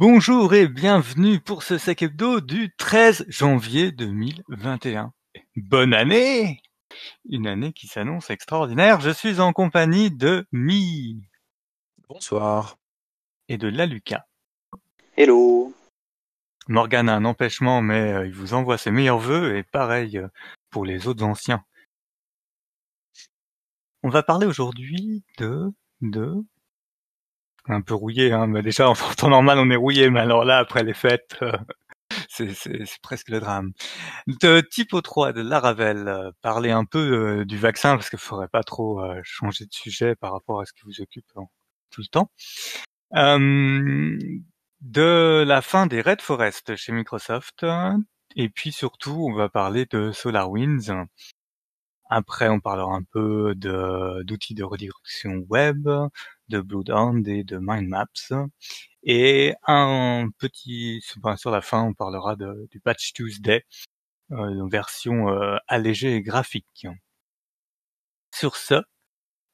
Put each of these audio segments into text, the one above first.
Bonjour et bienvenue pour ce sac hebdo du 13 janvier 2021. Bonne année Une année qui s'annonce extraordinaire. Je suis en compagnie de Mi. Bonsoir. Et de Laluca. Hello. Morgane a un empêchement, mais euh, il vous envoie ses meilleurs voeux et pareil euh, pour les autres anciens. On va parler aujourd'hui de, de, un peu rouillé, hein, mais déjà en temps normal on est rouillé, mais alors là après les fêtes, euh, c'est, presque le drame. De Typo 3 de Laravel, euh, parler un peu euh, du vaccin parce qu'il faudrait pas trop changer de sujet par rapport à ce qui vous occupe tout le temps. de la fin des Red Forest chez Microsoft, et puis surtout on va parler de SolarWinds. Après, on parlera un peu d'outils de redirection web, de Bloodhound et de Mindmaps. Et un petit, sur la fin, on parlera de, du Patch Tuesday, euh, version euh, allégée et graphique. Sur ce,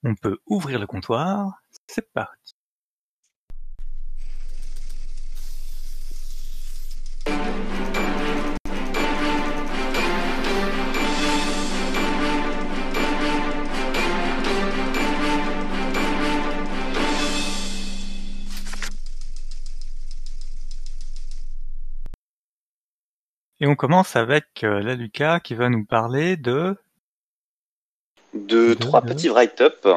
on peut ouvrir le comptoir. C'est parti. Et on commence avec euh, la Lucas qui va nous parler de... De, trois petits write-up.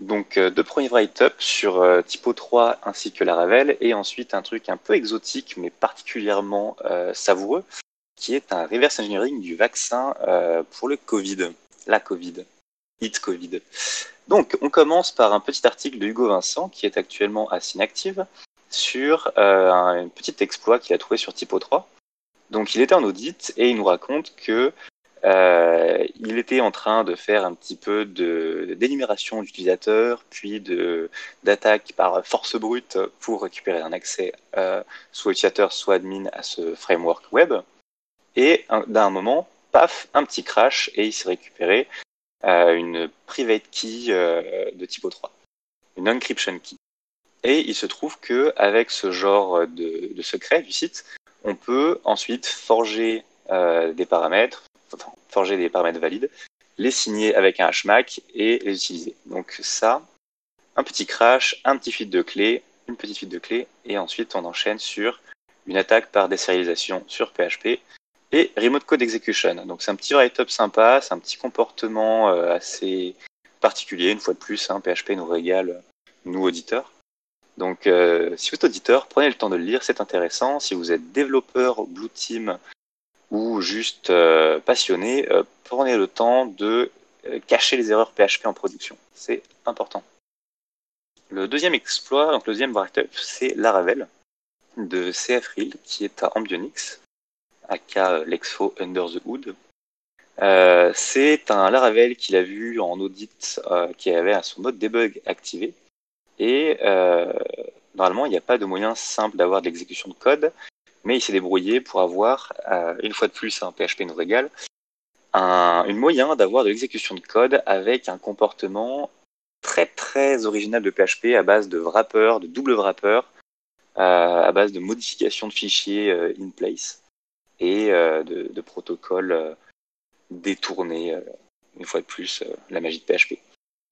Donc euh, deux premiers write-up sur euh, Typo 3 ainsi que la Ravel et ensuite un truc un peu exotique mais particulièrement savoureux qui est un reverse engineering du vaccin pour le Covid, la Covid, It Covid. Donc on commence par un petit article de Hugo Vincent qui est actuellement à Synactive sur un petit exploit qu'il a trouvé sur Typo 3 donc il était en audit et il nous raconte que euh, il était en train de faire un petit peu de d'énumération d'utilisateurs, puis de d'attaque par force brute pour récupérer un accès euh, soit utilisateur, soit admin à ce framework web. Et d'un moment, paf, un petit crash et il s'est récupéré euh, une private key euh, de type 3, une encryption key. Et il se trouve que avec ce genre de, de secret du site, on peut ensuite forger euh, des paramètres, forger des paramètres valides, les signer avec un HMAC et les utiliser. Donc ça, un petit crash, un petit feed de clé, une petite fuite de clé, et ensuite on enchaîne sur une attaque par désérialisation sur PHP et remote code execution. Donc c'est un petit write-up sympa, c'est un petit comportement euh, assez particulier. Une fois de plus, hein, PHP nous régale, nous auditeurs. Donc, euh, si vous êtes auditeur, prenez le temps de le lire, c'est intéressant. Si vous êtes développeur, Blue Team ou juste euh, passionné, euh, prenez le temps de cacher les erreurs PHP en production. C'est important. Le deuxième exploit, donc le deuxième write-up, c'est Laravel de CFRIL qui est à Ambionix, aka Lexfo Under the Hood. c'est un Laravel qu'il a vu en audit qui avait son mode debug activé et euh, normalement, il n'y a pas de moyen simple d'avoir de l'exécution de code, mais il s'est débrouillé pour avoir, euh, une fois de plus, un PHP nous régale, un une moyen d'avoir de l'exécution de code avec un comportement très très original de PHP à base de wrapper, de double wrapper, euh, à base de modification de fichiers euh, in place et euh, de, de, protocoles détournés, une fois de plus, la magie de PHP.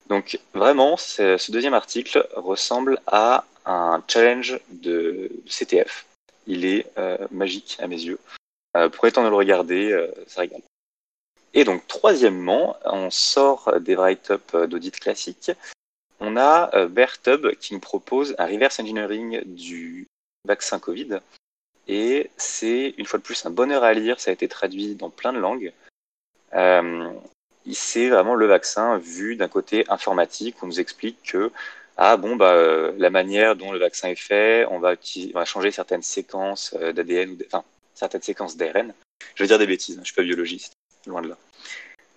Donc vraiment, ce deuxième article ressemble à un challenge de CTF. Il est euh, magique à mes yeux. Euh, pour étant de le regarder, euh, ça régale. Et donc troisièmement, on sort des write-up d'audit classiques. On a Bertub qui nous propose un reverse engineering du vaccin Covid. Et c'est une fois de plus un bonheur à lire, ça a été traduit dans plein de langues c'est vraiment le vaccin vu d'un côté informatique. On nous explique que ah bon bah euh, la manière dont le vaccin est fait, on va, on va changer certaines séquences euh, d'ADN ou enfin certaines séquences d'ARN. Je vais dire des bêtises, hein, je suis pas biologiste, loin de là.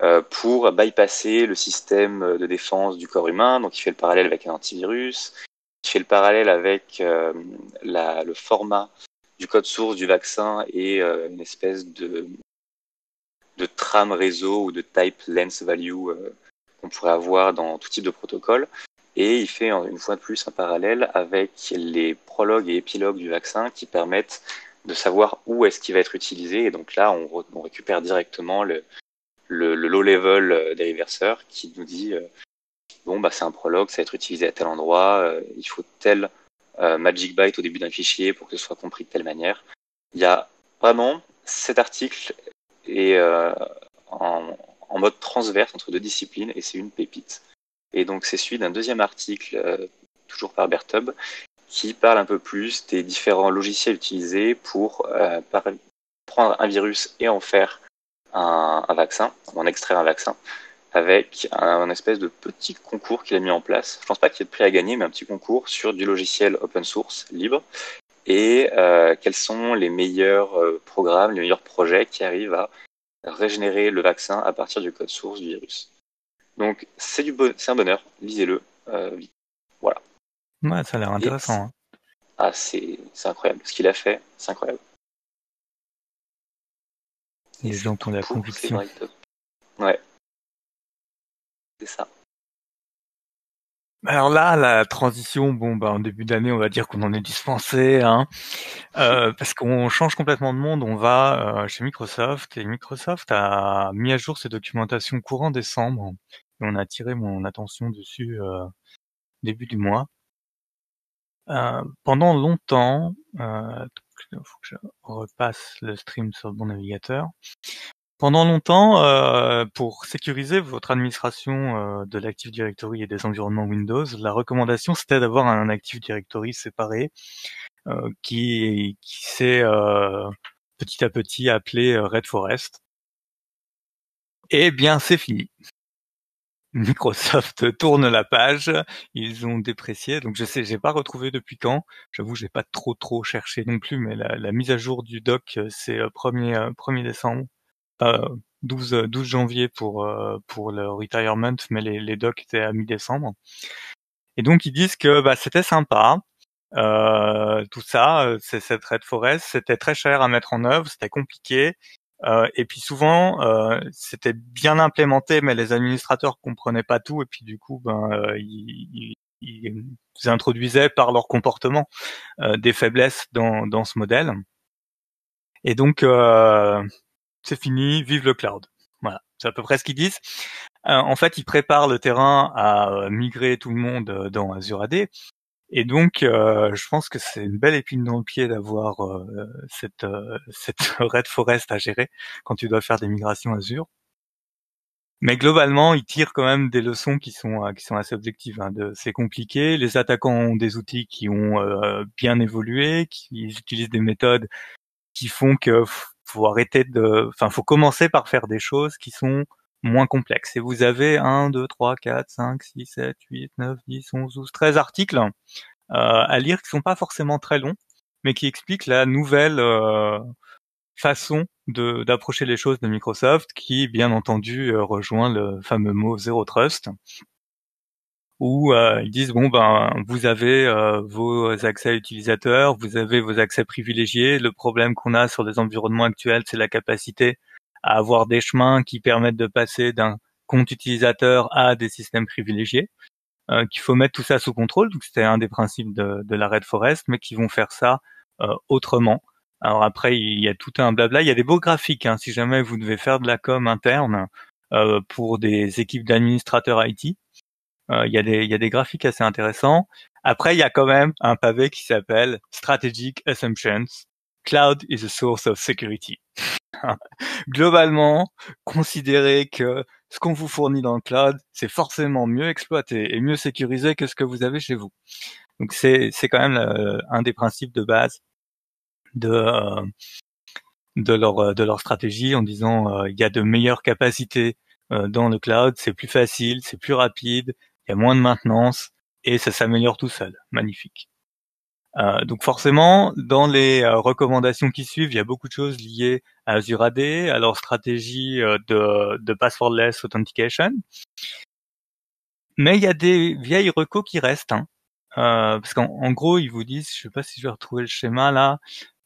Euh, pour bypasser le système de défense du corps humain, donc il fait le parallèle avec un antivirus, il fait le parallèle avec la, le format du code source du vaccin et une espèce de de trame réseau ou de type length value euh, qu'on pourrait avoir dans tout type de protocole. Et il fait une fois de plus un parallèle avec les prologues et épilogues du vaccin qui permettent de savoir où est-ce qu'il va être utilisé. Et donc là, on, récupère directement le, le, le low-level euh, des reverseurs qui nous dit euh, bon, bah, c'est un prologue, ça va être utilisé à tel endroit, euh, il faut tel magic byte au début d'un fichier pour que ce soit compris de telle manière. Il y a vraiment cet article est en, en, mode transverse entre deux disciplines et c'est une pépite. Et donc c'est suivi d'un deuxième article, toujours par Bertub, qui parle un peu plus des différents logiciels utilisés pour prendre un virus et en faire un, un vaccin, en extraire un vaccin, avec un, espèce de petit concours qu'il a mis en place. Je pense pas qu'il y ait de prix à gagner, mais un petit concours sur du logiciel open source libre et euh, quels sont les meilleurs euh, programmes, les meilleurs projets qui arrivent à régénérer le vaccin à partir du code source du virus? Donc c'est du bon, c'est un bonheur, lisez-le. Euh, voilà. Ouais, ça a l'air intéressant. Hein. Ah, c'est incroyable. Ce qu'il a fait, c'est incroyable. Les gens ont la conviction. Ouais. C'est ça. Alors là, la transition, bon, bah, en début d'année, on va dire qu'on en est dispensé, hein, euh, parce qu'on change complètement de monde. On va euh, chez Microsoft et Microsoft a mis à jour ses documentations courant décembre. Et on a tiré mon attention dessus euh, début du mois. Euh, pendant longtemps, euh, il faut que je repasse le stream sur bon navigateur. Pendant longtemps, euh, pour sécuriser votre administration euh, de l'Active Directory et des environnements Windows, la recommandation c'était d'avoir un Active Directory séparé euh, qui, qui s'est petit à petit appelé Red Forest. Eh bien, c'est fini. Microsoft tourne la page, ils ont déprécié, donc je sais, j'ai pas retrouvé depuis quand. J'avoue, j'ai pas trop trop cherché non plus, mais la, mise à jour du doc, euh, c'est 1er, euh, 1er euh, décembre, euh, 12, 12 janvier pour pour le retirement, mais les, les docs étaient à mi-décembre. Et donc ils disent que bah, c'était sympa, euh, tout ça, c'est cette Red Forest, c'était très cher à mettre en œuvre, c'était compliqué. Euh, et puis souvent, euh, c'était bien implémenté, mais les administrateurs comprenaient pas tout, et puis du coup, ben, euh, ils, ils, introduisaient par leur comportement des faiblesses dans, dans ce modèle. Et donc, c'est fini, vive le cloud. Voilà, c'est à peu près ce qu'ils disent. en fait, ils préparent le terrain à migrer tout le monde dans Azure AD. Et donc, euh, je pense que c'est une belle épine dans le pied d'avoir euh, cette, euh, cette Red Forest à gérer quand tu dois faire des migrations Azure. Mais globalement, ils tirent quand même des leçons qui sont qui sont assez objectives. Hein, c'est compliqué. Les attaquants ont des outils qui ont bien évolué, qui utilisent des méthodes qui font que faut arrêter de, enfin, faut commencer par faire des choses qui sont moins complexe. Et vous avez 1, 2, 3, 4, 5, 6, 7, 8, 9, 10, 11, 12, 13 articles euh, à lire qui sont pas forcément très longs, mais qui expliquent la nouvelle euh, façon d'approcher les choses de Microsoft, qui bien entendu euh, rejoint le fameux mot Zero Trust, où euh, ils disent bon ben vous avez euh, vos accès utilisateurs, vous avez vos accès privilégiés. Le problème qu'on a sur les environnements actuels, c'est la capacité à avoir des chemins qui permettent de passer d'un compte utilisateur à des systèmes privilégiés, euh, qu'il faut mettre tout ça sous contrôle. Donc c'était un des principes de, de, la Red Forest, mais qui vont faire ça euh, autrement. Alors après, il y a tout un blabla. Il y a des beaux graphiques. Hein, si jamais vous devez faire de la com interne euh, pour des équipes d'administrateurs IT, il, y a des, y a des graphiques assez intéressants. Après, il y a quand même un pavé qui s'appelle Strategic Assumptions. Cloud is a source of security. globalement, considérez que ce qu'on vous fournit dans le cloud, c'est forcément mieux exploité et mieux sécurisé que ce que vous avez chez vous. Donc c'est quand même euh, un des principes de base de euh, de leur de leur stratégie en disant euh, il y a de meilleures capacités dans le cloud, c'est plus facile, c'est plus rapide, il y a moins de maintenance et ça s'améliore tout seul. Magnifique. Euh, donc forcément, dans les euh, recommandations qui suivent, il y a beaucoup de choses liées à Azure AD, à leur stratégie euh, de, passwordless authentication. Mais il y a des vieilles recos qui restent, hein. parce qu'en gros, ils vous disent, je sais pas si je vais retrouver le schéma là,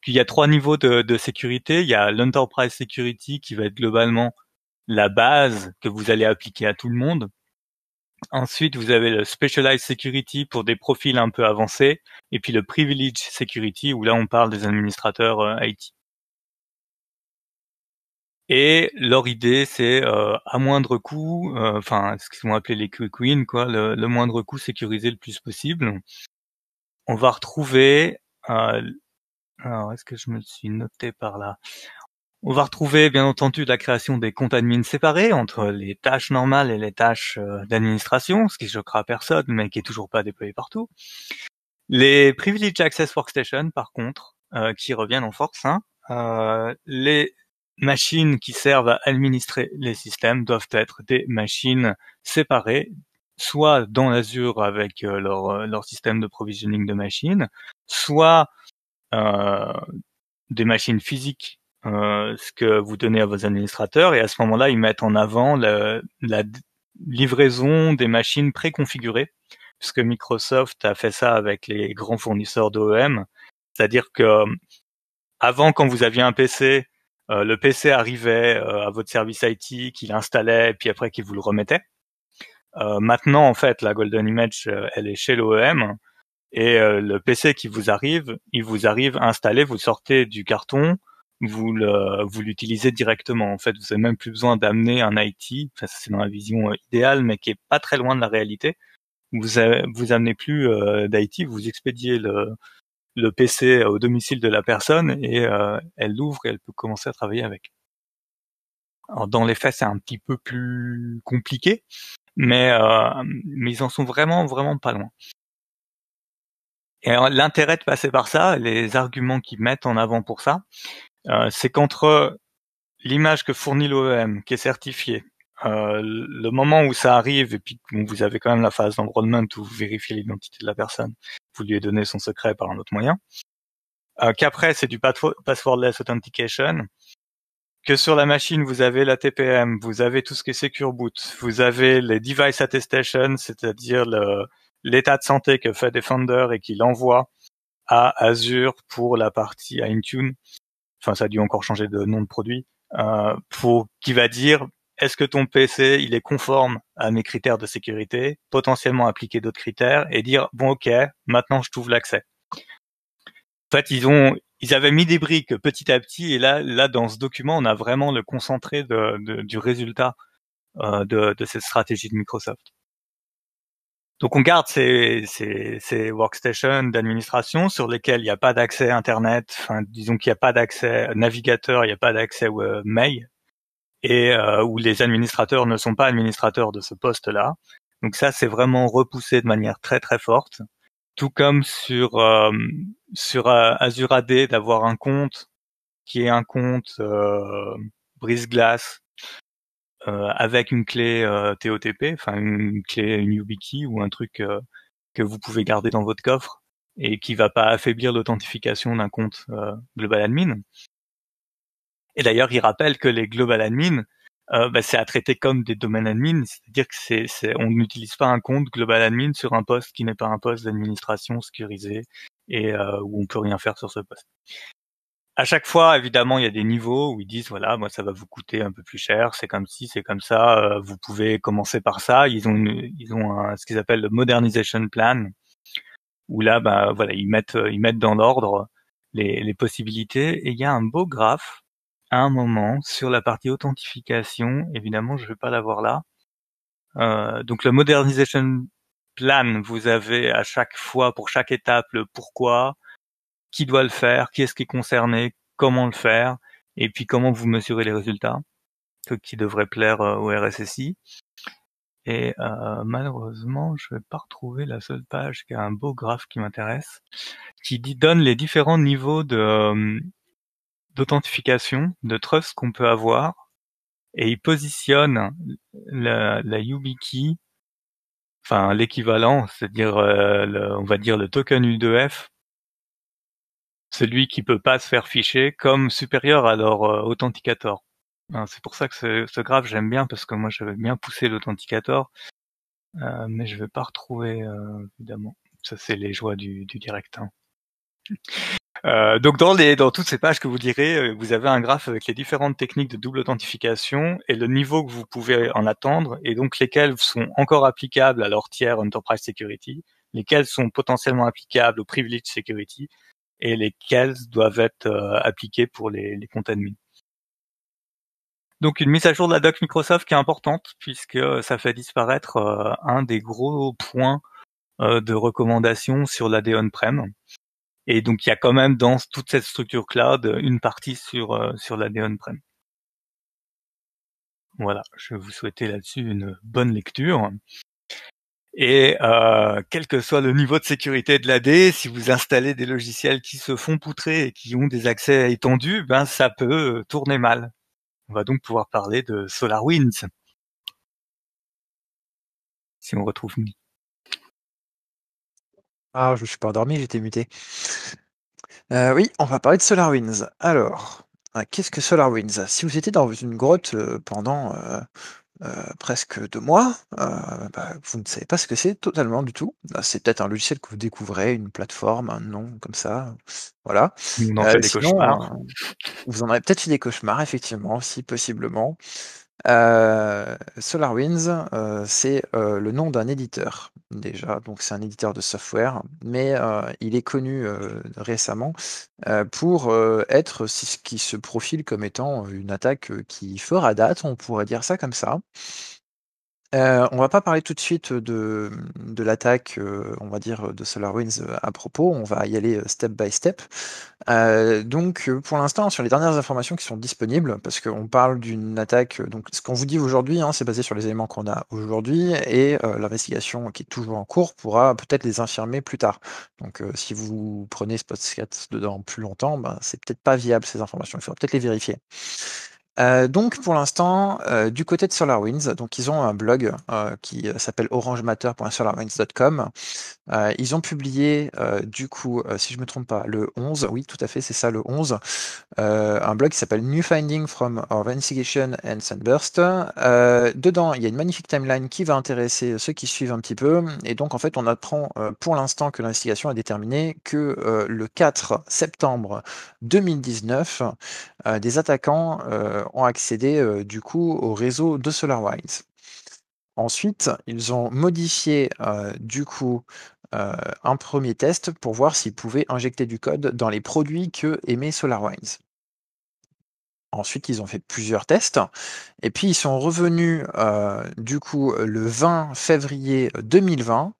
qu'il y a trois niveaux de sécurité. Il y a l'enterprise security qui va être globalement la base que vous allez appliquer à tout le monde. Ensuite, vous avez le Specialized Security pour des profils un peu avancés, et puis le Privileged Security où là on parle des administrateurs euh, IT. Et leur idée, c'est euh, à moindre coût, euh, enfin ce qu'ils vont appeler les quick wins, quoi, le, moindre coût sécurisé le plus possible. On va retrouver, alors est-ce que je me suis noté par là? On va retrouver bien entendu la création des comptes admin séparés entre les tâches normales et les tâches euh, d'administration, ce qui choquera personne, mais qui est toujours pas déployé partout. Les Privileged Access Workstation, par contre, euh, qui reviennent en force. Hein, euh, les machines qui servent à administrer les systèmes doivent être des machines séparées, soit dans Azure avec leur, système de provisioning de machines, soit des machines physiques ce que vous donnez à vos administrateurs et à ce moment-là, ils mettent en avant la, livraison des machines préconfigurées, puisque Microsoft a fait ça avec les grands fournisseurs d'OEM, c'est-à-dire que avant, quand vous aviez un PC, euh, le PC arrivait euh, à votre service IT, qu'il installait, puis après qu'il vous le remettait. maintenant, en fait, la Golden Image, elle est chez l'OEM, et le PC qui vous arrive, il vous arrive installé, vous sortez du carton, vous le, vous l'utilisez directement. En fait, vous n'avez même plus besoin d'amener un IT. Enfin, c'est dans la vision euh, idéale, mais qui est pas très loin de la réalité. Vous avez, vous amenez plus euh, d'IT, vous expédiez le, le PC au domicile de la personne et euh, elle l'ouvre et elle peut commencer à travailler avec. Alors dans les faits, c'est un petit peu plus compliqué, mais mais ils en sont vraiment vraiment pas loin. Et l'intérêt de passer par ça, les arguments qu'ils mettent en avant pour ça, euh, c'est qu'entre l'image que fournit l'OEM, qui est certifiée, euh, le moment où ça arrive, et puis vous avez quand même la phase d'enrollment où vous vérifiez l'identité de la personne, vous lui donné son secret par un autre moyen, euh, qu'après c'est du passwordless authentication, que sur la machine vous avez la TPM, vous avez tout ce qui est secure boot, vous avez les device attestation, c'est-à-dire l'état de santé que fait Defender et qu'il envoie à Azure pour la partie Intune enfin ça a dû encore changer de nom de produit, euh, pour qui va dire est-ce que ton PC il est conforme à mes critères de sécurité, potentiellement appliquer d'autres critères et dire bon ok maintenant je t'ouvre l'accès. En fait ils ont ils avaient mis des briques petit à petit et là là dans ce document on a vraiment le concentré du résultat euh, de, de cette stratégie de Microsoft. Donc on garde ces, workstations d'administration sur lesquelles il n'y a pas d'accès Internet, enfin disons qu'il n'y a pas d'accès navigateur, il n'y a pas d'accès euh, mail, et euh, où les administrateurs ne sont pas administrateurs de ce poste-là. Donc ça, c'est vraiment repoussé de manière très très forte. Tout comme sur euh, sur Azure AD d'avoir un compte qui est un compte brise-glace euh, avec une clé euh, TOTP, enfin une clé une YubiKey ou un truc euh, que vous pouvez garder dans votre coffre et qui va pas affaiblir l'authentification d'un compte global admin. Et d'ailleurs, il rappelle que les global admin, bah, c'est à traiter comme des domaines admin, c'est-à-dire que c'est, c'est, on n'utilise pas un compte global admin sur un poste qui n'est pas un poste d'administration sécurisé et où on peut rien faire sur ce poste à chaque fois, évidemment, il y a des niveaux où ils disent voilà, moi ça va vous coûter un peu plus cher, c'est comme si, c'est comme ça, euh, vous pouvez commencer par ça. Ils ont ils ont un, ce qu'ils appellent le modernization plan où là, bah voilà, ils mettent ils mettent dans l'ordre les, les possibilités et il y a un beau graphe à un moment sur la partie authentification. Évidemment, je vais pas l'avoir là. Euh, donc le modernization plan, vous avez à chaque fois pour chaque étape le pourquoi, qui doit le faire, qui est-ce qui est concerné, comment le faire, et puis comment vous mesurez les résultats, ce qui devrait plaire euh, au RSSI. Et euh, malheureusement, je vais pas retrouver la seule page qui a un beau graphe qui m'intéresse, qui donne les différents niveaux de euh, d'authentification, de trust qu'on peut avoir, et il positionne la, la YubiKey, enfin l'équivalent, c'est-à-dire on va dire le token U2F celui qui peut pas se faire ficher comme supérieur à leur euh, authenticator. C'est pour ça que ce, graphe j'aime bien parce que moi j'avais bien poussé l'authenticator, euh, mais je vais pas retrouver euh, évidemment. Ça c'est les joies du, du direct. Hein. Donc dans toutes ces pages que vous direz, vous avez un graphe avec les différentes techniques de double authentification et le niveau que vous pouvez en attendre et donc lesquels sont encore applicables à leur tiers Enterprise Security, lesquels sont potentiellement applicables au Privilege Security et lesquels doivent être euh, appliqués pour les, comptes admin. Donc une mise à jour de la doc Microsoft qui est importante puisque ça fait disparaître un des gros points de recommandation sur l'AD on-prem. Et donc il y a quand même dans toute cette structure cloud une partie sur euh, sur la on-prem. Voilà, je vais vous souhaiter là-dessus une bonne lecture. Et euh, quel que soit le niveau de sécurité de l'AD, si vous installez des logiciels qui se font poutrer et qui ont des accès étendus, ben ça peut tourner mal. On va donc pouvoir parler de SolarWinds. Si on retrouve ah, je ne suis pas endormi, j'étais muté. Euh, oui, on va parler de SolarWinds. Alors, euh, qu'est-ce que SolarWinds? Si vous étiez dans une grotte euh, pendant presque deux mois, bah, vous ne savez pas ce que c'est totalement du tout. Bah, c'est peut-être un logiciel que vous découvrez, une plateforme, un nom comme ça. Voilà. Vous en des cauchemars. vous en avez peut-être fait des cauchemars, effectivement, si possiblement. Euh, SolarWinds, euh, c'est euh, le nom d'un éditeur déjà, donc c'est un éditeur de software, mais il est connu récemment pour être ce qui se profile comme étant une attaque qui fera date, on pourrait dire ça comme ça. Euh, on va pas parler tout de suite de, l'attaque, on va dire, de SolarWinds à propos. On va y aller step by step. donc, pour l'instant, sur les dernières informations qui sont disponibles, parce qu'on parle d'une attaque, donc ce qu'on vous dit aujourd'hui, hein, c'est basé sur les éléments qu'on a aujourd'hui, et l'investigation qui est toujours en cours pourra peut-être les infirmer plus tard. Donc, si vous prenez ce dedans plus longtemps, ben, c'est peut-être pas viable ces informations. Il faudra peut-être les vérifier. Euh, donc pour l'instant, euh, du côté de SolarWinds, donc ils ont un blog euh, qui s'appelle orangematter.solarwinds.com. ils ont publié du coup, si je me trompe pas, le 11, oui tout à fait, c'est ça le 11, un blog qui s'appelle New Finding from Our Investigation and Sunburst. dedans, il y a une magnifique timeline qui va intéresser ceux qui suivent un petit peu. Et donc en fait, on apprend pour l'instant que l'investigation a déterminé que le 4 septembre 2019, des attaquants ont accédé euh, du coup au réseau de SolarWinds. Ensuite, ils ont modifié euh, du coup euh, un premier test pour voir s'ils pouvaient injecter du code dans les produits que émet SolarWinds. Ensuite, ils ont fait plusieurs tests. Et puis, ils sont revenus du coup le 20 février 2020.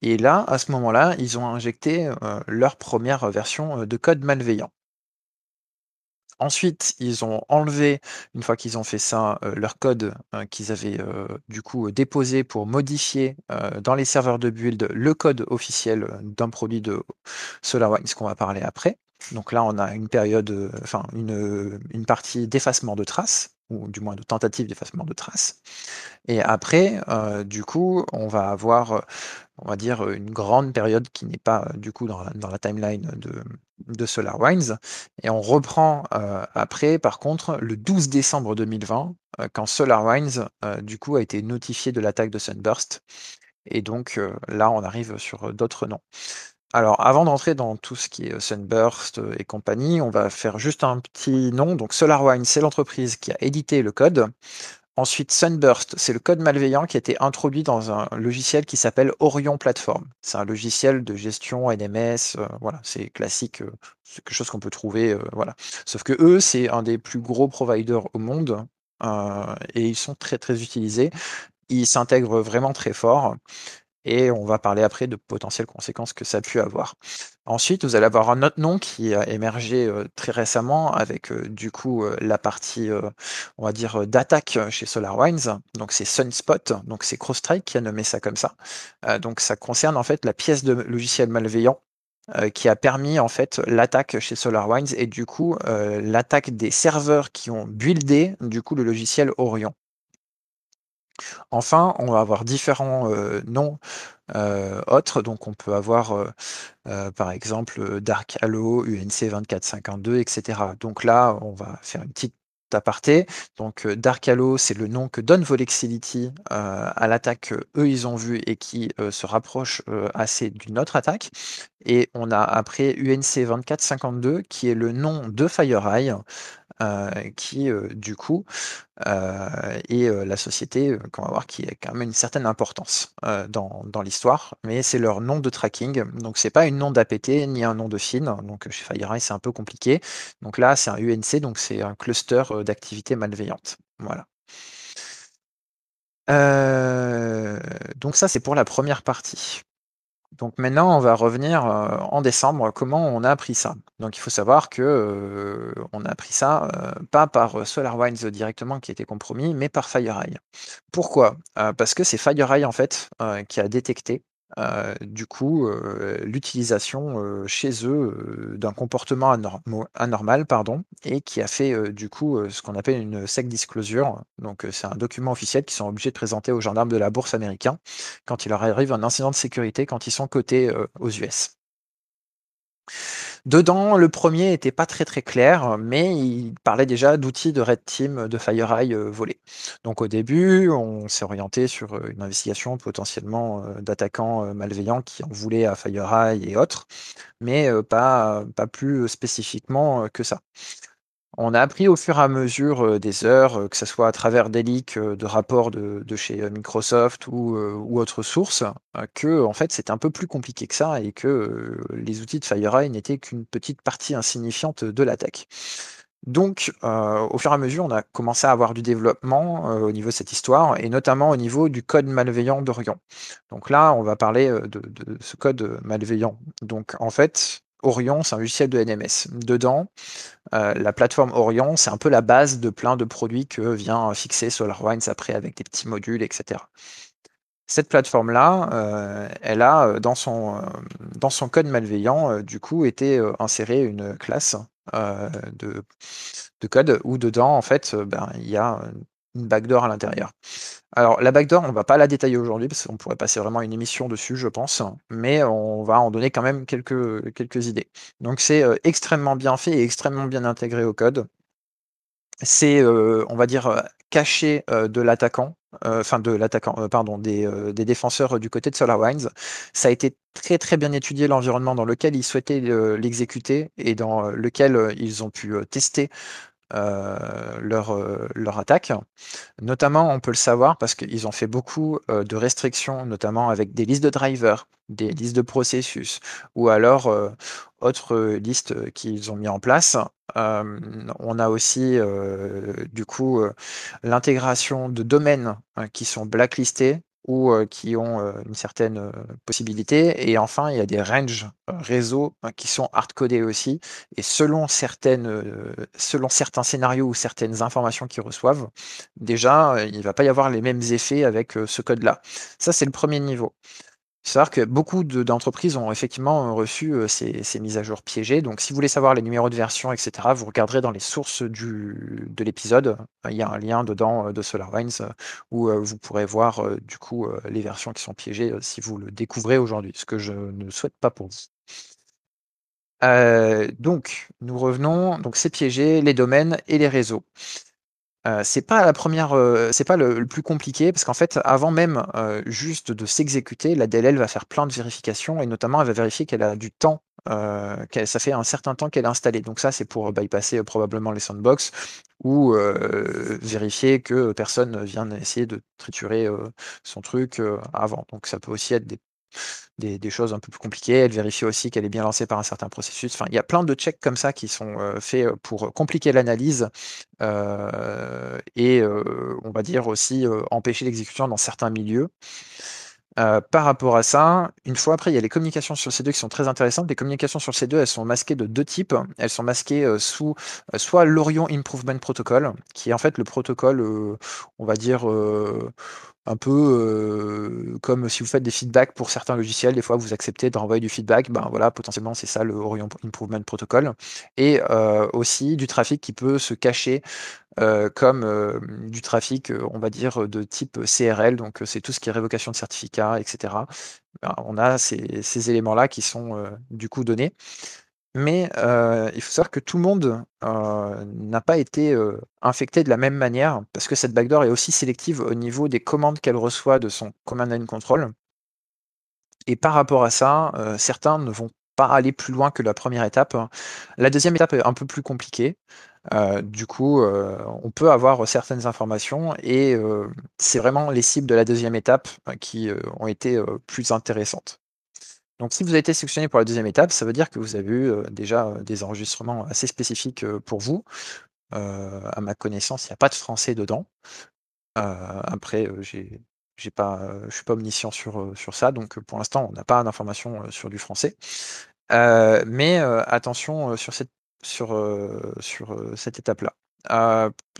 Et là, à ce moment-là, ils ont injecté leur première version de code malveillant. Ensuite, ils ont enlevé, une fois qu'ils ont fait ça, euh, leur code euh, qu'ils avaient euh, du coup déposé pour modifier dans les serveurs de build le code officiel d'un produit de SolarWinds qu'on va parler après. Donc là, on a une période, enfin une, une partie d'effacement de traces, ou du moins de tentative d'effacement de traces. Et après, du coup, on va avoir on va dire, une grande période qui n'est pas du coup dans la, timeline de, de SolarWinds. Et on reprend après, par contre, le 12 décembre 2020, quand SolarWinds, du coup, a été notifié de l'attaque de Sunburst. Et donc là, on arrive sur d'autres noms. Alors, avant d'entrer dans tout ce qui est Sunburst et compagnie, on va faire juste un petit nom. Donc, SolarWinds, c'est l'entreprise qui a édité le code. Ensuite, Sunburst, c'est le code malveillant qui a été introduit dans un logiciel qui s'appelle Orion Platform. C'est un logiciel de gestion NMS, euh, voilà, c'est classique, euh, c'est quelque chose qu'on peut trouver, euh, voilà. Sauf que eux, c'est un des plus gros providers au monde et ils sont très très utilisés. Ils s'intègrent vraiment très fort et on va parler après de potentielles conséquences que ça a pu avoir. Ensuite, vous allez avoir un autre nom qui a émergé euh, très récemment avec euh, du coup euh, la partie, on va dire, d'attaque chez SolarWinds. Donc c'est Sunspot, donc c'est CrowdStrike qui a nommé ça comme ça. donc ça concerne en fait la pièce de logiciel malveillant qui a permis en fait l'attaque chez SolarWinds et du coup l'attaque des serveurs qui ont buildé du coup le logiciel Orion. Enfin, on va avoir différents noms autres. Donc, on peut avoir, par exemple, Dark Halo, UNC 2452, etc. Donc là, on va faire une petite aparté. Donc Dark Halo, c'est le nom que donne Volexility à l'attaque qu'eux ils ont vue et qui se rapproche assez d'une autre attaque. Et on a après UNC 2452 qui est le nom de FireEye euh, qui euh, du coup euh, est la société qu'on va voir qui a quand même une certaine importance dans, dans l'histoire, mais c'est leur nom de tracking, donc c'est pas une nom d'APT ni un nom de FIN, donc chez FireEye c'est un peu compliqué. Donc là c'est un UNC, donc c'est un cluster d'activités malveillantes. Voilà. donc ça c'est pour la première partie. Donc maintenant, on va revenir euh, en décembre, comment on a appris ça. Donc il faut savoir que euh, on a appris ça euh, pas par SolarWinds directement qui était compromis, mais par FireEye. Pourquoi? Parce que c'est FireEye en fait qui a détecté du coup, euh, l'utilisation euh, chez eux d'un comportement anormal, pardon, et qui a fait du coup ce qu'on appelle une SEC disclosure. Donc, c'est un document officiel qu'ils sont obligés de présenter aux gendarmes de la bourse américain quand il leur arrive un incident de sécurité quand ils sont cotés aux US. Dedans, le premier était pas très clair, mais il parlait déjà d'outils de Red Team de FireEye euh, volés. Donc au début, on s'est orienté sur euh, une investigation potentiellement euh, d'attaquants malveillants qui en voulaient à FireEye et autres, mais pas plus spécifiquement que ça. On a appris au fur et à mesure euh, des heures, euh, que ce soit à travers des leaks euh, de rapports de, chez Microsoft ou, autres sources, que en fait c'est un peu plus compliqué que ça et que les outils de FireEye n'étaient qu'une petite partie insignifiante de l'attaque. Donc, au fur et à mesure, on a commencé à avoir du développement au niveau de cette histoire, et notamment au niveau du code malveillant d'Orion. Donc là, on va parler de, ce code malveillant. Donc en fait, Orion, c'est un logiciel de NMS. Dedans, euh, la plateforme Orion, c'est un peu la base de plein de produits que vient fixer SolarWinds après avec des petits modules, etc. Cette plateforme-là, euh, elle a euh, dans son, code malveillant, du coup, été insérée une classe de, de, code où dedans, en fait, ben, il y a une backdoor à l'intérieur. Alors, la backdoor, on ne va pas la détailler aujourd'hui parce qu'on pourrait passer vraiment une émission dessus, je pense, mais on va en donner quand même quelques, quelques idées. Donc, c'est euh, extrêmement bien fait et extrêmement bien intégré au code. C'est, euh, on va dire, euh, caché de l'attaquant, enfin de l'attaquant, pardon, des, des, défenseurs du côté de SolarWinds. Ça a été très très bien étudié l'environnement dans lequel ils souhaitaient l'exécuter et dans lequel ils ont pu tester euh, leur, euh, leur attaque. Notamment, on peut le savoir parce qu'ils ont fait beaucoup euh, de restrictions, notamment avec des listes de drivers, des listes de processus, ou alors autres listes qu'ils ont mis en place. on a aussi du coup l'intégration de domaines hein, qui sont blacklistés ou qui ont une certaine possibilité. Et enfin, il y a des ranges réseaux hein, qui sont hard-codés aussi. Et selon, certaines, selon certains scénarios ou certaines informations qu'ils reçoivent, déjà, il ne va pas y avoir les mêmes effets avec ce code-là. Ça, c'est le premier niveau. Savoir que beaucoup d'entreprises ont effectivement reçu ces, mises à jour piégées. Donc, si vous voulez savoir les numéros de version, etc., vous regarderez dans les sources de l'épisode. Il y a un lien dedans de SolarWinds où vous pourrez voir du coup les versions qui sont piégées si vous le découvrez aujourd'hui, ce que je ne souhaite pas pour vous. donc, nous revenons. Donc, c'est piégé, les domaines et les réseaux. Euh, c'est pas la première, euh, c'est pas le, plus compliqué parce qu'en fait, avant même euh, juste de s'exécuter, la DLL va faire plein de vérifications et notamment elle va vérifier qu'elle a du temps, qu'elle, ça fait un certain temps qu'elle est installée. Donc ça, c'est pour bypasser probablement les sandbox ou vérifier que personne vient essayer de triturer son truc avant. Donc ça peut aussi être des des, choses un peu plus compliquées. Elle vérifie aussi qu'elle est bien lancée par un certain processus. Il y a plein de checks comme ça qui sont euh, faits euh, pour compliquer l'analyse euh, et on va dire aussi empêcher l'exécution dans certains milieux. Par rapport à ça, une fois après, il y a les communications sur C2 qui sont très intéressantes. Les communications sur C2, elles sont masquées de deux types. Elles sont masquées sous soit l'Orion Improvement Protocol, qui est en fait le protocole, on va dire, un peu euh, comme si vous faites des feedbacks pour certains logiciels, des fois vous acceptez de renvoyer du feedback, ben voilà, potentiellement c'est ça le Orion Improvement Protocol, et euh, aussi du trafic qui peut se cacher euh, comme du trafic, on va dire, de type CRL, donc c'est tout ce qui est révocation de certificat, etc. Ben, on a ces, ces éléments-là qui sont du coup donnés. mais il faut savoir que tout le monde n'a pas été infecté de la même manière, parce que cette backdoor est aussi sélective au niveau des commandes qu'elle reçoit de son command line control. Et par rapport à ça, certains ne vont pas aller plus loin que la première étape. La deuxième étape est un peu plus compliquée. Du coup, on peut avoir certaines informations et c'est vraiment les cibles de la deuxième étape qui ont été plus intéressantes. Donc si vous avez été sélectionné pour la deuxième étape, ça veut dire que vous avez eu déjà des enregistrements assez spécifiques pour vous. à ma connaissance, il n'y a pas de français dedans. après, je suis pas omniscient sur ça, donc pour l'instant, on n'a pas d'informations sur du français. mais attention sur cette, sur, sur cette étape-là.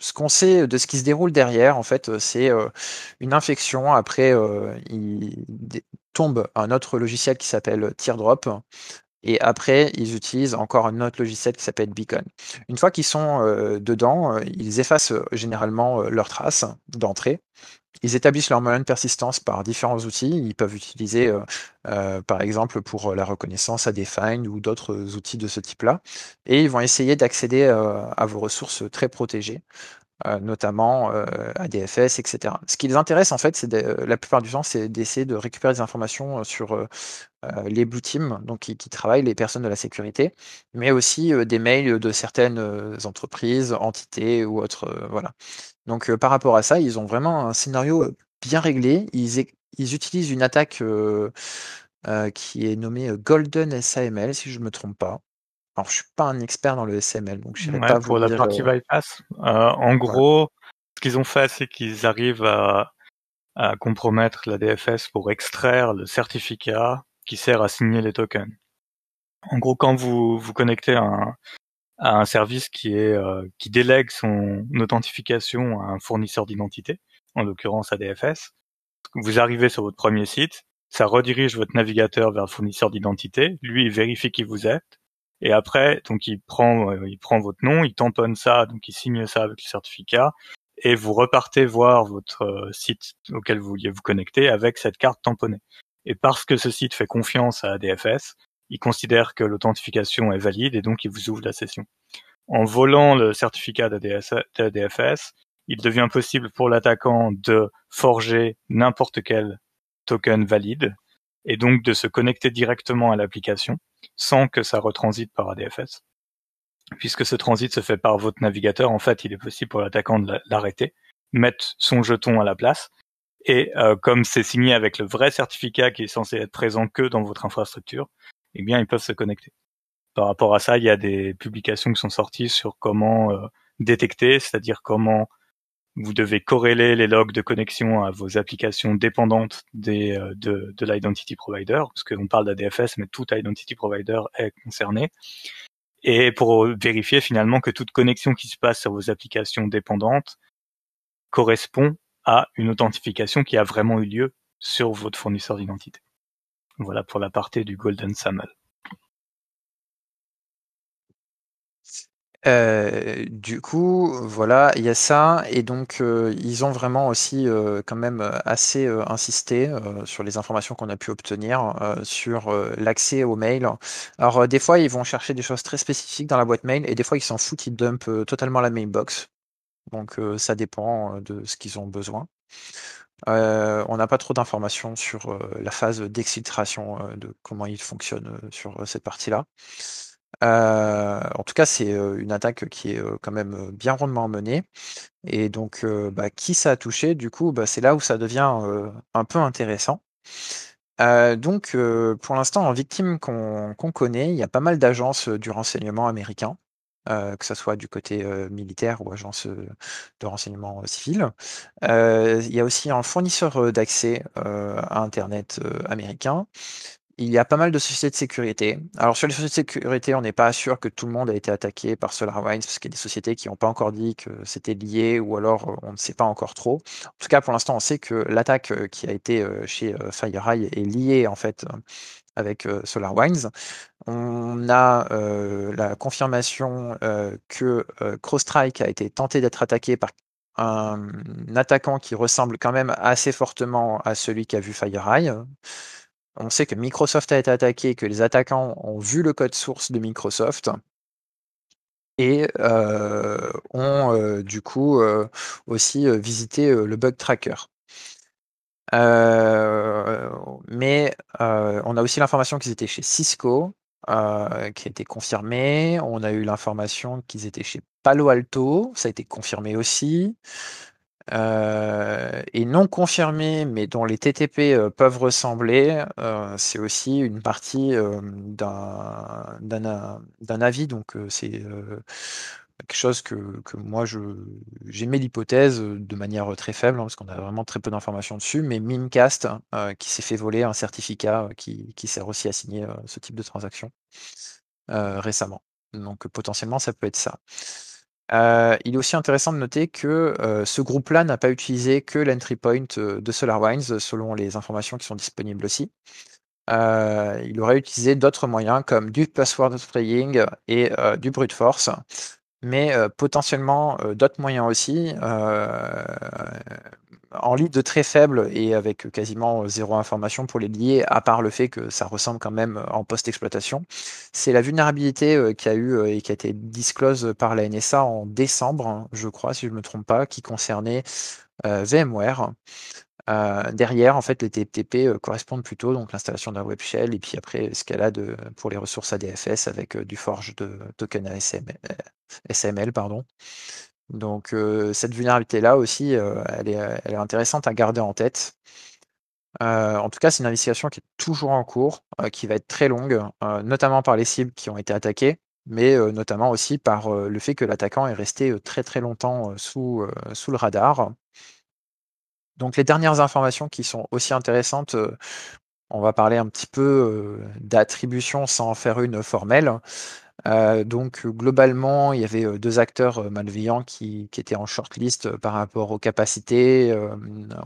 ce qu'on sait de ce qui se déroule derrière, en fait, c'est une infection. Après, il tombe un autre logiciel qui s'appelle Teardrop. Et après, ils utilisent encore un autre logiciel qui s'appelle Beacon. Une fois qu'ils sont dedans, ils effacent généralement leurs traces d'entrée. Ils établissent leur moyen de persistance par différents outils. Ils peuvent utiliser, par exemple, pour la reconnaissance finds ou d'autres outils de ce type-là. Et ils vont essayer d'accéder à vos ressources très protégées. Euh, notamment euh, ADFS, etc. Ce qui les intéresse en fait, c'est la plupart du temps, c'est d'essayer de récupérer des informations euh, sur les blue teams, donc qui, travaillent les personnes de la sécurité, mais aussi des mails de certaines entreprises, entités ou autres. voilà. Donc par rapport à ça, ils ont vraiment un scénario bien réglé. Ils, ils utilisent une attaque qui est nommée Golden SAML, si je ne me trompe pas. Alors, je suis pas un expert dans le SML, donc je ne pas pour la partie euh, bypass. Euh, en gros, ce qu'ils ont fait, c'est qu'ils arrivent à, compromettre la DFS pour extraire le certificat qui sert à signer les tokens. En gros, quand vous vous connectez à un, service qui est euh, qui délègue son authentification à un fournisseur d'identité, en l'occurrence ADFS, vous arrivez sur votre premier site, ça redirige votre navigateur vers le fournisseur d'identité, lui il vérifie qui vous êtes, et après, donc il prend, euh, il prend votre nom, il tamponne ça, donc il signe ça avec le certificat, et vous repartez voir votre euh, site auquel vous vouliez vous connecter avec cette carte tamponnée. Et parce que ce site fait confiance à ADFS, il considère que l'authentification est valide et donc il vous ouvre la session. En volant le certificat d'ADFS, il devient possible pour l'attaquant de forger n'importe quel token valide et donc de se connecter directement à l'application sans que ça retransite par ADFS. Puisque ce transit se fait par votre navigateur, en fait, il est possible pour l'attaquant de l'arrêter, mettre son jeton à la place, et euh, comme c'est signé avec le vrai certificat qui est censé être présent que dans votre infrastructure, eh bien, ils peuvent se connecter. Par rapport à ça, il y a des publications qui sont sorties sur comment euh, détecter, c'est-à-dire comment vous devez corréler les logs de connexion à vos applications dépendantes des, euh, de, de l'identity provider, parce qu'on parle d'ADFS, mais tout identity provider est concerné. Et pour vérifier finalement que toute connexion qui se passe sur vos applications dépendantes correspond à une authentification qui a vraiment eu lieu sur votre fournisseur d'identité. Voilà pour la partie du Golden SAML. Euh, du coup, voilà, il y a ça et donc, euh, ils ont vraiment aussi, euh, quand même, assez, insisté, sur les informations qu'on a pu obtenir, sur, l'accès aux mails. Alors, des fois, ils vont chercher des choses très spécifiques dans la boîte mail et des fois, ils s'en foutent, ils dumpent, totalement la mailbox. Donc, ça dépend, de ce qu'ils ont besoin. on n'a pas trop d'informations sur, la phase d'exfiltration, de comment il fonctionne, sur, cette partie-là. Euh, en tout cas, c'est une attaque qui est quand même bien rondement menée. Et donc, bah, qui ça a touché, du coup, bah, c'est là où ça devient un peu intéressant. donc, pour l'instant, en victime qu'on connaît, il y a pas mal d'agences du renseignement américain, que ce soit du côté militaire ou agence de renseignement civil. il y a aussi un fournisseur d'accès à Internet américain il y a pas mal de sociétés de sécurité. Alors sur les sociétés de sécurité, on n'est pas sûr que tout le monde a été attaqué par SolarWinds parce qu'il y a des sociétés qui n'ont pas encore dit que c'était lié ou alors euh, on ne sait pas encore trop. En tout cas, pour l'instant, on sait que l'attaque euh, qui a été euh, chez FireEye est liée en fait avec SolarWinds. On a la confirmation que CrowdStrike a été tenté d'être attaqué par un attaquant qui ressemble quand même assez fortement à celui qui a vu FireEye. on sait que Microsoft a été attaqué, que les attaquants ont vu le code source de Microsoft et ont du coup aussi visité le bug tracker. mais on a aussi l'information qu'ils étaient chez Cisco, qui a été confirmée. On a eu l'information qu'ils étaient chez Palo Alto, ça a été confirmé aussi. Euh, et non confirmé, mais dont les TTP euh, peuvent ressembler, euh, c'est aussi une partie d'un avis. Donc c'est quelque chose que, que moi j'aimais l'hypothèse de manière très faible, hein, parce qu'on a vraiment très peu d'informations dessus, mais Mimcast qui s'est fait voler un certificat qui, qui sert aussi à signer ce type de transaction récemment. Donc potentiellement ça peut être ça. Euh, il est aussi intéressant de noter que euh, ce groupe-là n'a pas utilisé que l'entry point euh, de SolarWinds, selon les informations qui sont disponibles aussi. il aurait utilisé d'autres moyens comme du password spraying et du brute force, mais potentiellement d'autres moyens aussi en lead très faible et avec quasiment zéro information pour les lier, à part le fait que ça ressemble quand même en post-exploitation. C'est la vulnérabilité euh, qui a eu euh, et qui a été disclose par la NSA en décembre, hein, je crois, si je ne me trompe pas, qui concernait euh, derrière, en fait, les TTP correspondent plutôt donc l'installation d'un web shell et puis après escalade pour les ressources ADFS avec du forge de token ASML, SML. Donc cette vulnérabilité-là aussi, elle, est, intéressante à garder en tête. en tout cas, c'est une investigation qui est toujours en cours, qui va être très longue, notamment par les cibles qui ont été attaquées, mais notamment aussi par le fait que l'attaquant est resté très très longtemps sous le radar. Donc les dernières informations qui sont aussi intéressantes, on va parler un petit peu d'attribution sans en faire une formelle. Euh, donc globalement, il y avait deux acteurs malveillants qui, étaient en shortlist par rapport aux capacités,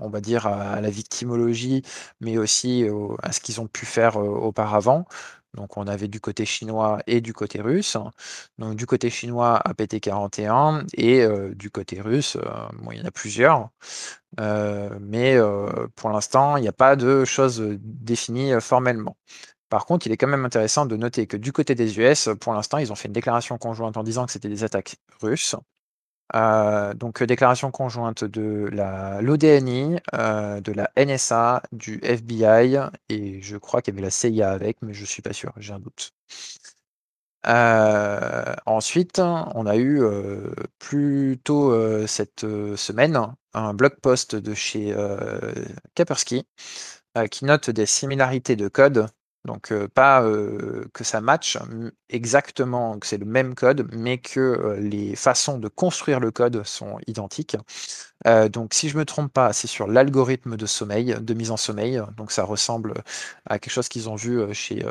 on va dire à, la victimologie, mais aussi à ce qu'ils ont pu faire auparavant. Donc on avait du côté chinois et du côté russe. Donc du côté chinois APT41 et du côté russe, bon, il y en a plusieurs. mais pour l'instant, il n'y a pas de choses définies formellement. Par contre, il est quand même intéressant de noter que du côté des US, pour l'instant, ils ont fait une déclaration conjointe en disant que c'était des attaques russes. Euh, donc déclaration conjointe de l'ODNI, euh, de la NSA, du FBI et je crois qu'il y avait la CIA avec, mais je suis pas sûr, j'ai un doute. Euh, ensuite, on a eu plus tôt cette semaine un blog post de chez Kaspersky qui note des similarités de code donc pas que ça matche exactement, que c'est le même code, mais que les façons de construire le code sont identiques. donc si je me trompe pas, c'est sur l'algorithme de sommeil, de mise en sommeil. Donc ça ressemble à quelque chose qu'ils ont vu chez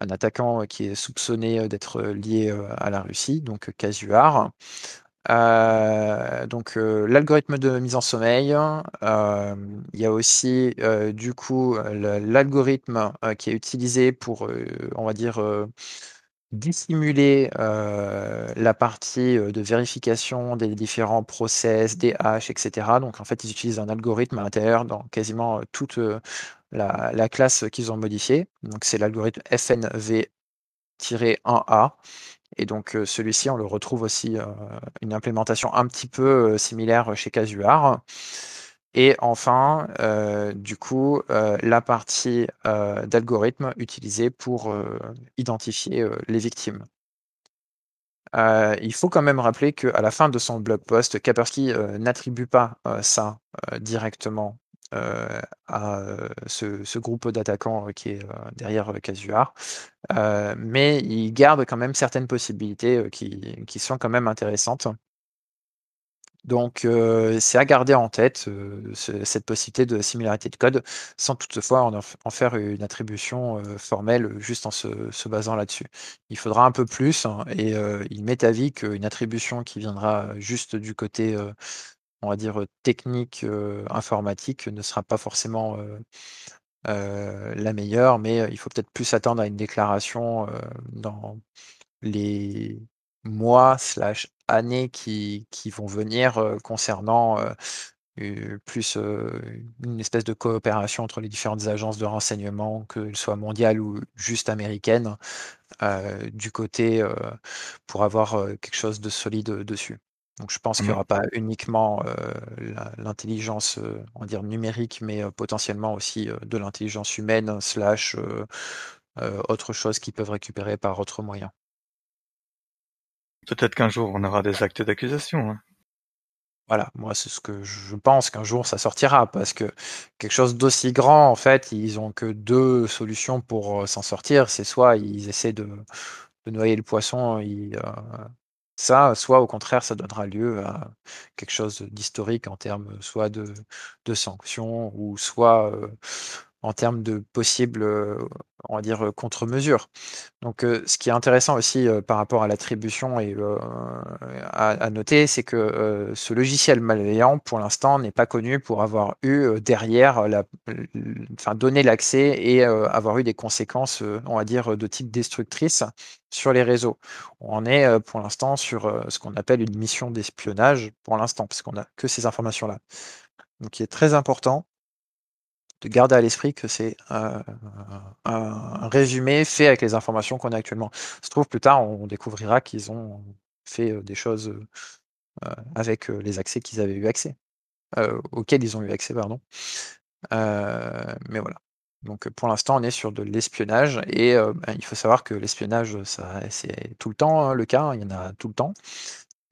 un attaquant qui est soupçonné d'être lié à la Russie, donc Casuar. Euh, donc euh, l'algorithme de mise en sommeil, euh, il y a aussi du coup l'algorithme qui est utilisé pour, on va dire, dissimuler la partie de vérification des différents process, des hashes, etc. Donc en fait, ils utilisent un algorithme à l'intérieur dans quasiment toute la, la classe qu'ils ont modifiée. Donc c'est l'algorithme FNV-1A. Et donc celui-ci, on le retrouve aussi une implémentation un petit peu similaire chez Casuar. Et enfin, du coup, la partie d'algorithme utilisée pour identifier les victimes. il faut quand même rappeler qu'à la fin de son blog post, Kaspersky n'attribue pas ça directement euh, à euh, ce, groupe d'attaquants euh, qui est derrière Casuar. mais il garde quand même certaines possibilités qui, sont quand même intéressantes. Donc c'est à garder en tête cette possibilité de similarité de code, sans toutefois en, faire une attribution formelle juste en se, basant là-dessus. Il faudra un peu plus, hein, et il m'est avis qu'une attribution qui viendra juste du côté on va dire, technique, informatique ne sera pas forcément la meilleure, mais il faut peut-être plus s'attendre à une déclaration dans les mois slash années qui, qui vont venir concernant plus une espèce de coopération entre les différentes agences de renseignement, qu'elles soient mondiales ou juste américaines, du côté pour avoir quelque chose de solide dessus. Donc je pense qu'il n'y Mmh. aura pas uniquement l'intelligence, on va dire numérique, mais potentiellement aussi de l'intelligence humaine slash autre chose qu'ils peuvent récupérer par autre moyen. Peut-être qu'un jour on aura des actes d'accusation. Hein. Voilà, moi c'est ce que je pense qu'un jour ça sortira, parce que quelque chose d'aussi grand, en fait, ils ont que deux solutions pour s'en sortir. C'est soit ils essaient de, de noyer le poisson, ils, ça, soit au contraire, ça donnera lieu à quelque chose d'historique en termes soit de, sanctions ou soit en termes de possibles, on va dire, contre-mesures. Donc, ce qui est intéressant aussi par rapport à l'attribution et à, noter, c'est que ce logiciel malveillant, pour l'instant, n'est pas connu pour avoir eu derrière, la, enfin, donné l'accès et avoir eu des conséquences, on va dire, de type destructrice sur les réseaux. On est pour l'instant sur ce qu'on appelle une mission d'espionnage, pour l'instant, parce qu'on n'a que ces informations-là. Donc, il est très important de garder à l'esprit que c'est euh, un résumé fait avec les informations qu'on a actuellement. Se trouve plus tard, on découvrira qu'ils ont fait euh, des choses euh, avec les accès qu'ils avaient eu accès, auxquels ils ont eu accès, pardon. mais voilà. Donc pour l'instant, on est sur de l'espionnage et ben, il faut savoir que l'espionnage, c'est tout le temps hein, le cas, hein, il y en a tout le temps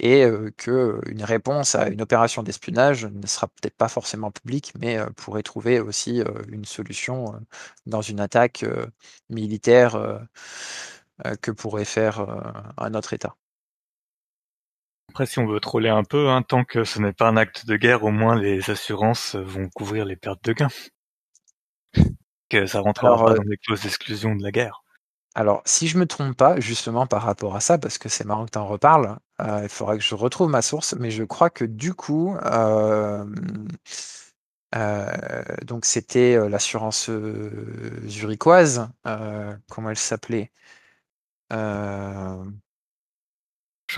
et qu'une réponse à une opération d'espionnage ne sera peut-être pas forcément publique, mais pourrait trouver aussi une solution dans une attaque militaire que pourrait faire un autre État. Après, si on veut troller un peu, hein, tant que ce n'est pas un acte de guerre, au moins les assurances vont couvrir les pertes de gains. Que ça rentrera pas dans les clauses d'exclusion de la guerre. Alors, si je me trompe pas, justement par rapport à ça, parce que c'est marrant que tu en reparles, euh, il faudrait que je retrouve ma source, mais je crois que du coup, euh, euh, donc c'était l'assurance zurichoise, comment elle s'appelait Je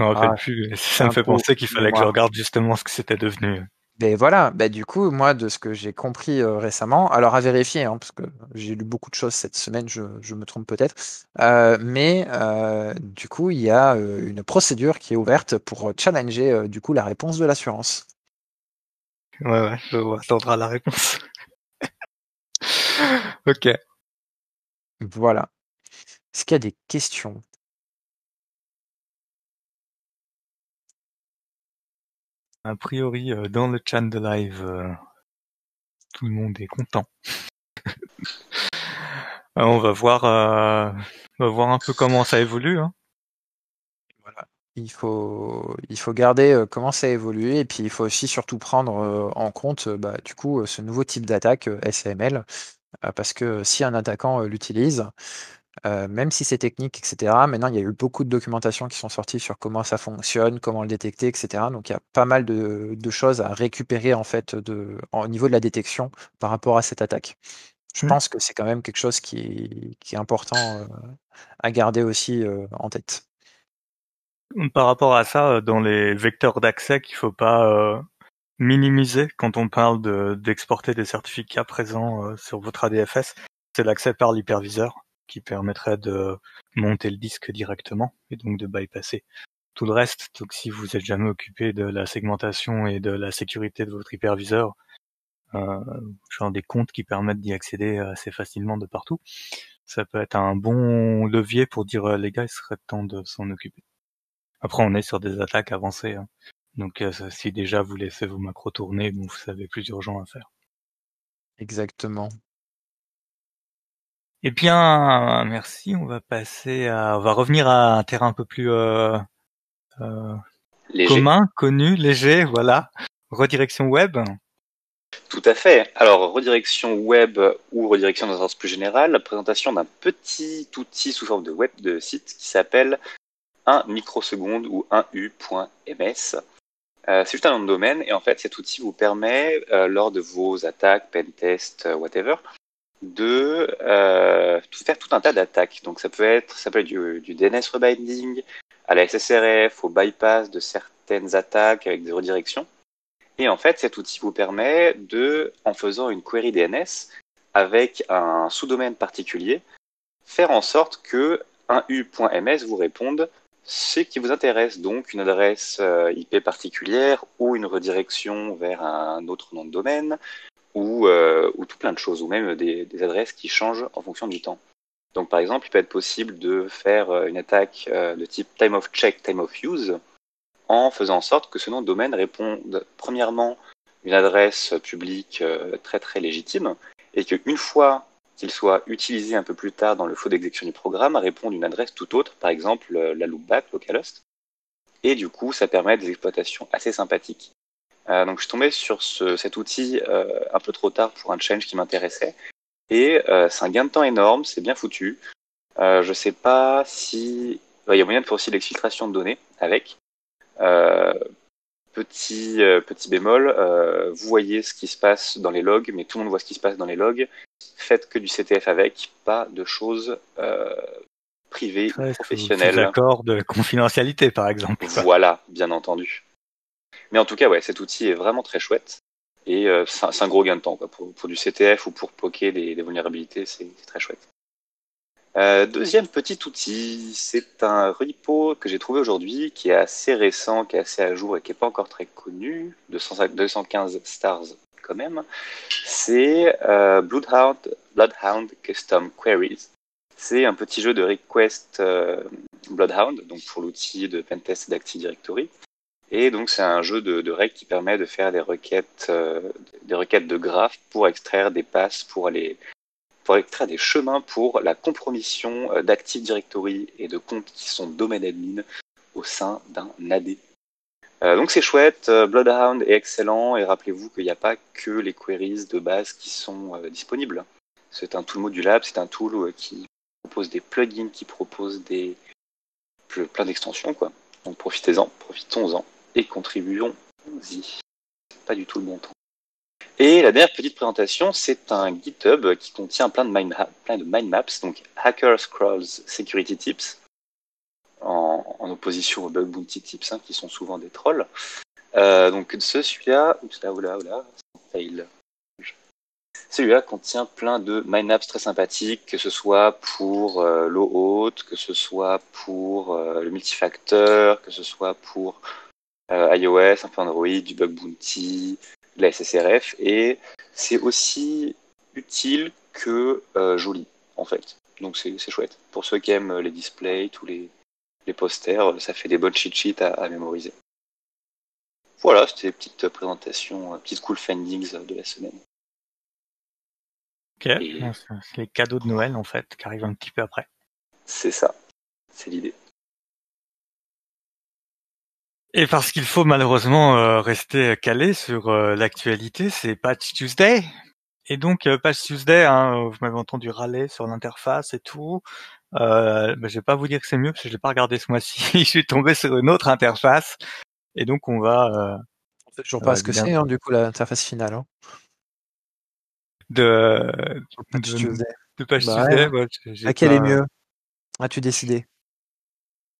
me rappelle ah, plus, ça me fait penser qu'il fallait que je regarde justement ce que c'était devenu. Ben voilà, ben du coup, moi, de ce que j'ai compris euh, récemment, alors à vérifier, hein, parce que j'ai lu beaucoup de choses cette semaine, je, je me trompe peut-être, euh, mais euh, du coup, il y a une procédure qui est ouverte pour challenger du coup la réponse de l'assurance. Ouais, ouais, je vois, attendra la réponse. ok. Voilà. Est-ce qu'il y a des questions? A priori, euh, dans le chat de live, euh, tout le monde est content. Euh, on va voir, on un peu comment ça évolue. Hein. Voilà. Il faut, il faut garder comment ça évolue et puis il faut aussi surtout prendre en compte bah, du coup ce nouveau type d'attaque SML parce que si un attaquant l'utilise, euh, même si c'est technique, etc. Maintenant, il y a eu beaucoup de documentation qui sont sorties sur comment ça fonctionne, comment le détecter, etc. Donc, il y a pas mal de, choses à récupérer en fait de, au niveau de la détection par rapport à cette attaque. Je mmh. pense que c'est quand même quelque chose qui, est important euh, à garder aussi euh, en tête. Par rapport à ça, dans les vecteurs d'accès qu'il faut pas minimiser quand on parle d'exporter des certificats présents sur votre ADFS, c'est l'accès par l'hyperviseur qui permettrait de monter le disque directement et donc de bypasser tout le reste. Donc si vous êtes jamais occupé de la segmentation et de la sécurité de votre hyperviseur, euh, genre des comptes qui permettent d'y accéder assez facilement de partout, ça peut être un bon levier pour dire euh, les gars, il serait temps de s'en occuper. Après, on est sur des attaques avancées, hein. donc euh, si déjà vous laissez vos macros tourner, bon, vous savez plus urgent à faire. Exactement. Eh bien, merci. On va passer à, on va revenir à un terrain un peu plus euh, euh, commun, connu, léger. Voilà, redirection web. Tout à fait. Alors, redirection web ou redirection dans un sens plus général, la présentation d'un petit outil sous forme de web de site qui s'appelle 1 microseconde ou 1u.ms. Euh, c'est juste un nom de domaine et en fait cet outil vous permet, euh, lors de vos attaques, pentest, whatever, de euh, faire tout un tas d'attaques. Donc ça peut être, ça peut être du, du, DNS rebinding, à la SSRF, au bypass de certaines attaques avec des redirections. Et en fait, cet outil vous permet de, en faisant une query DNS avec un sous-domaine particulier, faire en sorte que un u.ms vous réponde ce qui vous intéresse, donc une adresse euh, IP particulière ou une redirection vers un autre nom de domaine ou, euh, ou tout plein de choses, ou même des, des, adresses qui changent en fonction du temps. Donc par exemple, il peut être possible de faire euh, une attaque de type time of check, time of use, en faisant en sorte que ce nom de domaine réponde premièrement une adresse publique très très légitime, et qu'une fois qu'il soit utilisé un peu plus tard dans le flot d'exécution du programme à une adresse tout autre, par exemple euh, la loopback, localhost. Et du coup, ça permet des exploitations assez sympathiques. Euh, donc je suis tombé sur ce, cet outil euh, un peu trop tard pour un change qui m'intéressait. Et euh, c'est un gain de temps énorme, c'est bien foutu. Je sais pas si... Il y a moyen de faire aussi l'exfiltration de données avec. Petit, petit bémol, vous voyez ce qui se passe dans les logs, mais tout le monde voit ce qui se passe dans les logs faites que du CTF avec, pas de choses privées, professionnelles. D'accord de confidentialité, par exemple. Voilà, bien entendu. Mais en tout cas, ouais, cet outil est vraiment très chouette. Et euh, c'est un, gros gain de temps quoi. Pour, pour, du CTF ou pour poker des, des vulnérabilités, c'est très chouette. Euh, deuxième petit outil, c'est un repo que j'ai trouvé aujourd'hui, qui est assez récent, qui est assez à jour et qui n'est pas encore très connu, de 215 stars quand même, c'est euh, Bloodhound, Bloodhound Custom Queries. C'est un petit jeu de request euh, Bloodhound, donc pour l'outil de Pentest d'Active Directory. Et donc c'est un jeu de, règles qui permet de faire des requêtes, euh, des requêtes de graphes pour extraire des passes, pour aller pour extraire des chemins pour la compromission euh, d'Active Directory et de comptes qui sont domaine admin au sein d'un AD euh, donc c'est chouette, Bloodhound est excellent et rappelez-vous qu'il n'y a pas que les queries de base qui sont disponibles. C'est un tool modulable, c'est un tool qui propose des plugins, qui propose des plein d'extensions quoi. Donc profitez-en, profitons-en et contribuons-y. Pas du tout le bon temps. Et la dernière petite présentation, c'est un GitHub qui contient plein de mind, maps, donc Hacker Scrolls Security Tips en, opposition aux bug bounty type 5 qui sont souvent des trolls. Euh, donc ce celui-là, oula, oula, oula, fail. Celui-là contient plein de mind maps très sympathiques, que ce soit pour euh, l'eau haute, que ce soit pour euh, le multifacteur, que ce soit pour euh, iOS, un peu Android, du bug bounty, de la SSRF, et c'est aussi utile que euh, joli, en fait. Donc c'est chouette. Pour ceux qui aiment les displays, tous les, les posters, ça fait des bonnes cheat sheets à, à mémoriser. Voilà, c'était petite présentation, petite cool findings de la semaine. Ok, Et... c'est les cadeaux de Noël en fait qui arrivent un petit peu après. C'est ça, c'est l'idée. Et parce qu'il faut malheureusement euh, rester calé sur euh, l'actualité, c'est Patch Tuesday. Et donc euh, Patch Tuesday, hein, vous m'avez entendu râler sur l'interface et tout. Euh, ben, je vais pas vous dire que c'est mieux parce que je l'ai pas regardé ce mois-ci. je suis tombé sur une autre interface et donc on va. Euh, on sait toujours pas euh, ce que c'est hein, du coup l'interface finale. Hein. De de, Tuesday. de Patch bah, Tuesday. Ouais. Laquelle pas... est mieux? As-tu décidé?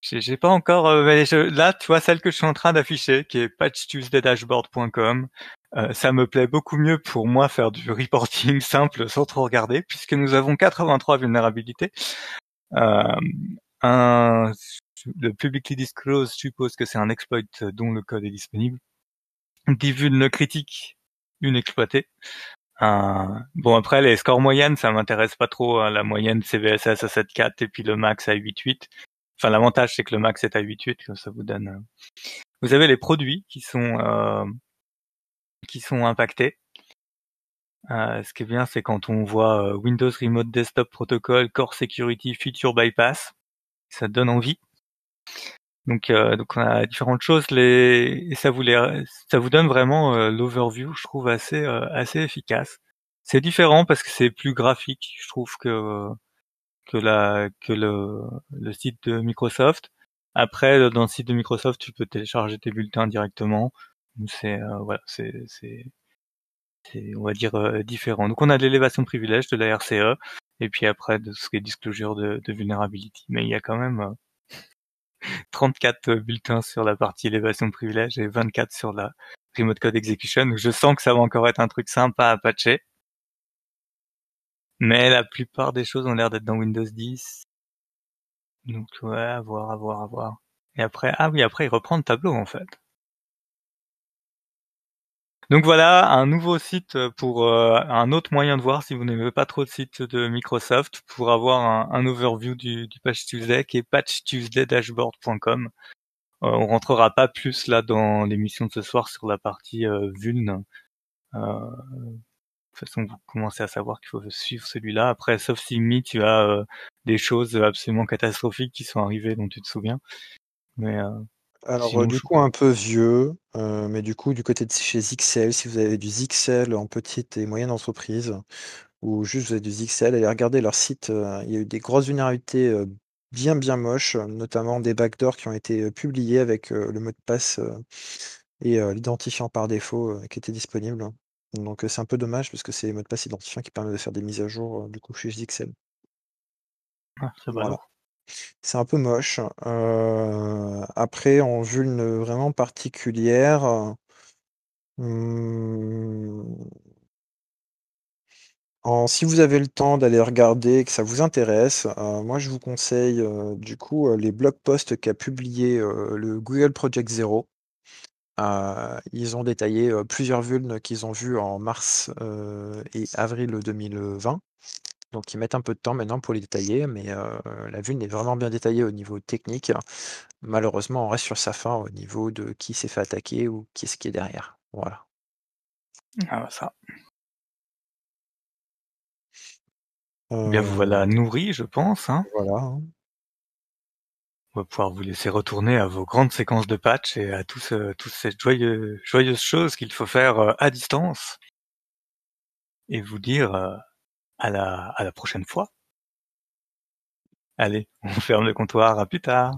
J'ai pas encore, euh, je, là, tu vois celle que je suis en train d'afficher, qui est patchtuesdaydashboard.com. Euh, ça me plaît beaucoup mieux pour moi faire du reporting simple sans trop regarder, puisque nous avons 83 vulnérabilités. Euh, un, le publicly disclosed suppose que c'est un exploit dont le code est disponible. Divulne critique, une exploitée. Bon après les scores moyennes ça m'intéresse pas trop hein. la moyenne c'est VSS à 7.4 et puis le max à 8.8 enfin l'avantage c'est que le max est à 8.8 ça vous donne euh... vous avez les produits qui sont euh, qui sont impactés euh, ce qui est bien, c'est quand on voit euh, Windows Remote Desktop Protocol, Core Security, Feature Bypass, ça donne envie. Donc, euh, donc on a différentes choses, les... et ça vous, les... ça vous donne vraiment euh, l'overview, je trouve assez, assez efficace. C'est différent parce que c'est plus graphique, je trouve que que la que le, le site de Microsoft. Après, dans le site de Microsoft, tu peux télécharger tes bulletins directement. C'est voilà, c'est c'est on va dire euh, différent. Donc on a de l'élévation de de la RCE et puis après de ce qui est disclosure de, de. Mais il y a quand même euh, 34 bulletins sur la partie élévation de privilèges et 24 sur la Remote Code Execution, je sens que ça va encore être un truc sympa à patcher. Mais la plupart des choses ont l'air d'être dans Windows 10. Donc ouais, à voir, à voir, à voir. Et après, ah oui, après il reprend le tableau en fait. Donc voilà, un nouveau site pour euh, un autre moyen de voir si vous n'aimez pas trop le site de Microsoft pour avoir un, overview du, du, Patch Tuesday qui est patchtuesdaydashboard.com. Euh, on rentrera pas plus là dans l'émission de ce soir sur la partie euh, Vuln. Euh, de toute façon, vous commencez à savoir qu'il faut suivre celui-là. Après, sauf si Mi, tu as des choses absolument catastrophiques qui sont arrivées dont tu te souviens. Mais alors, du coup, un peu vieux, mais du coup, du côté de chez Zixel, si vous avez du Zixel en petite et moyenne entreprise, ou juste vous avez du Zixel, allez regarder leur site. il y a eu des grosses vulnérabilités bien, bien moches, notamment des backdoors qui ont été publiés avec le mot de passe et l'identifiant par défaut qui était disponible. Donc, c'est un peu dommage parce que c'est les mots de passe identifiants qui permettent de faire des mises à jour, du coup, chez Zixel. Ah, c'est Voilà. C'est un peu moche. après, en vulne vraiment particulière, mmh si vous avez le temps d'aller regarder, que ça vous intéresse, moi je vous conseille, du coup, les blog posts qu'a publié, le Google Project Zero. Ils ont détaillé, plusieurs vulnes qu'ils ont vues en mars, et avril 2020. Donc ils mettent un peu de temps maintenant pour les détailler, mais la vulne est vraiment bien détaillée au niveau technique. Malheureusement, on reste sur sa fin au niveau de qui s'est fait attaquer ou qui est-ce qui est derrière. Voilà. Ah bah ça. Bien vous voilà nourri, je pense. Hein. Voilà. Hein. On va pouvoir vous laisser retourner à vos grandes séquences de patch et à toutes ces joyeuses, joyeuses choses qu'il faut faire à distance. Et vous dire à la, à la prochaine fois. Allez, on ferme le comptoir, à plus tard.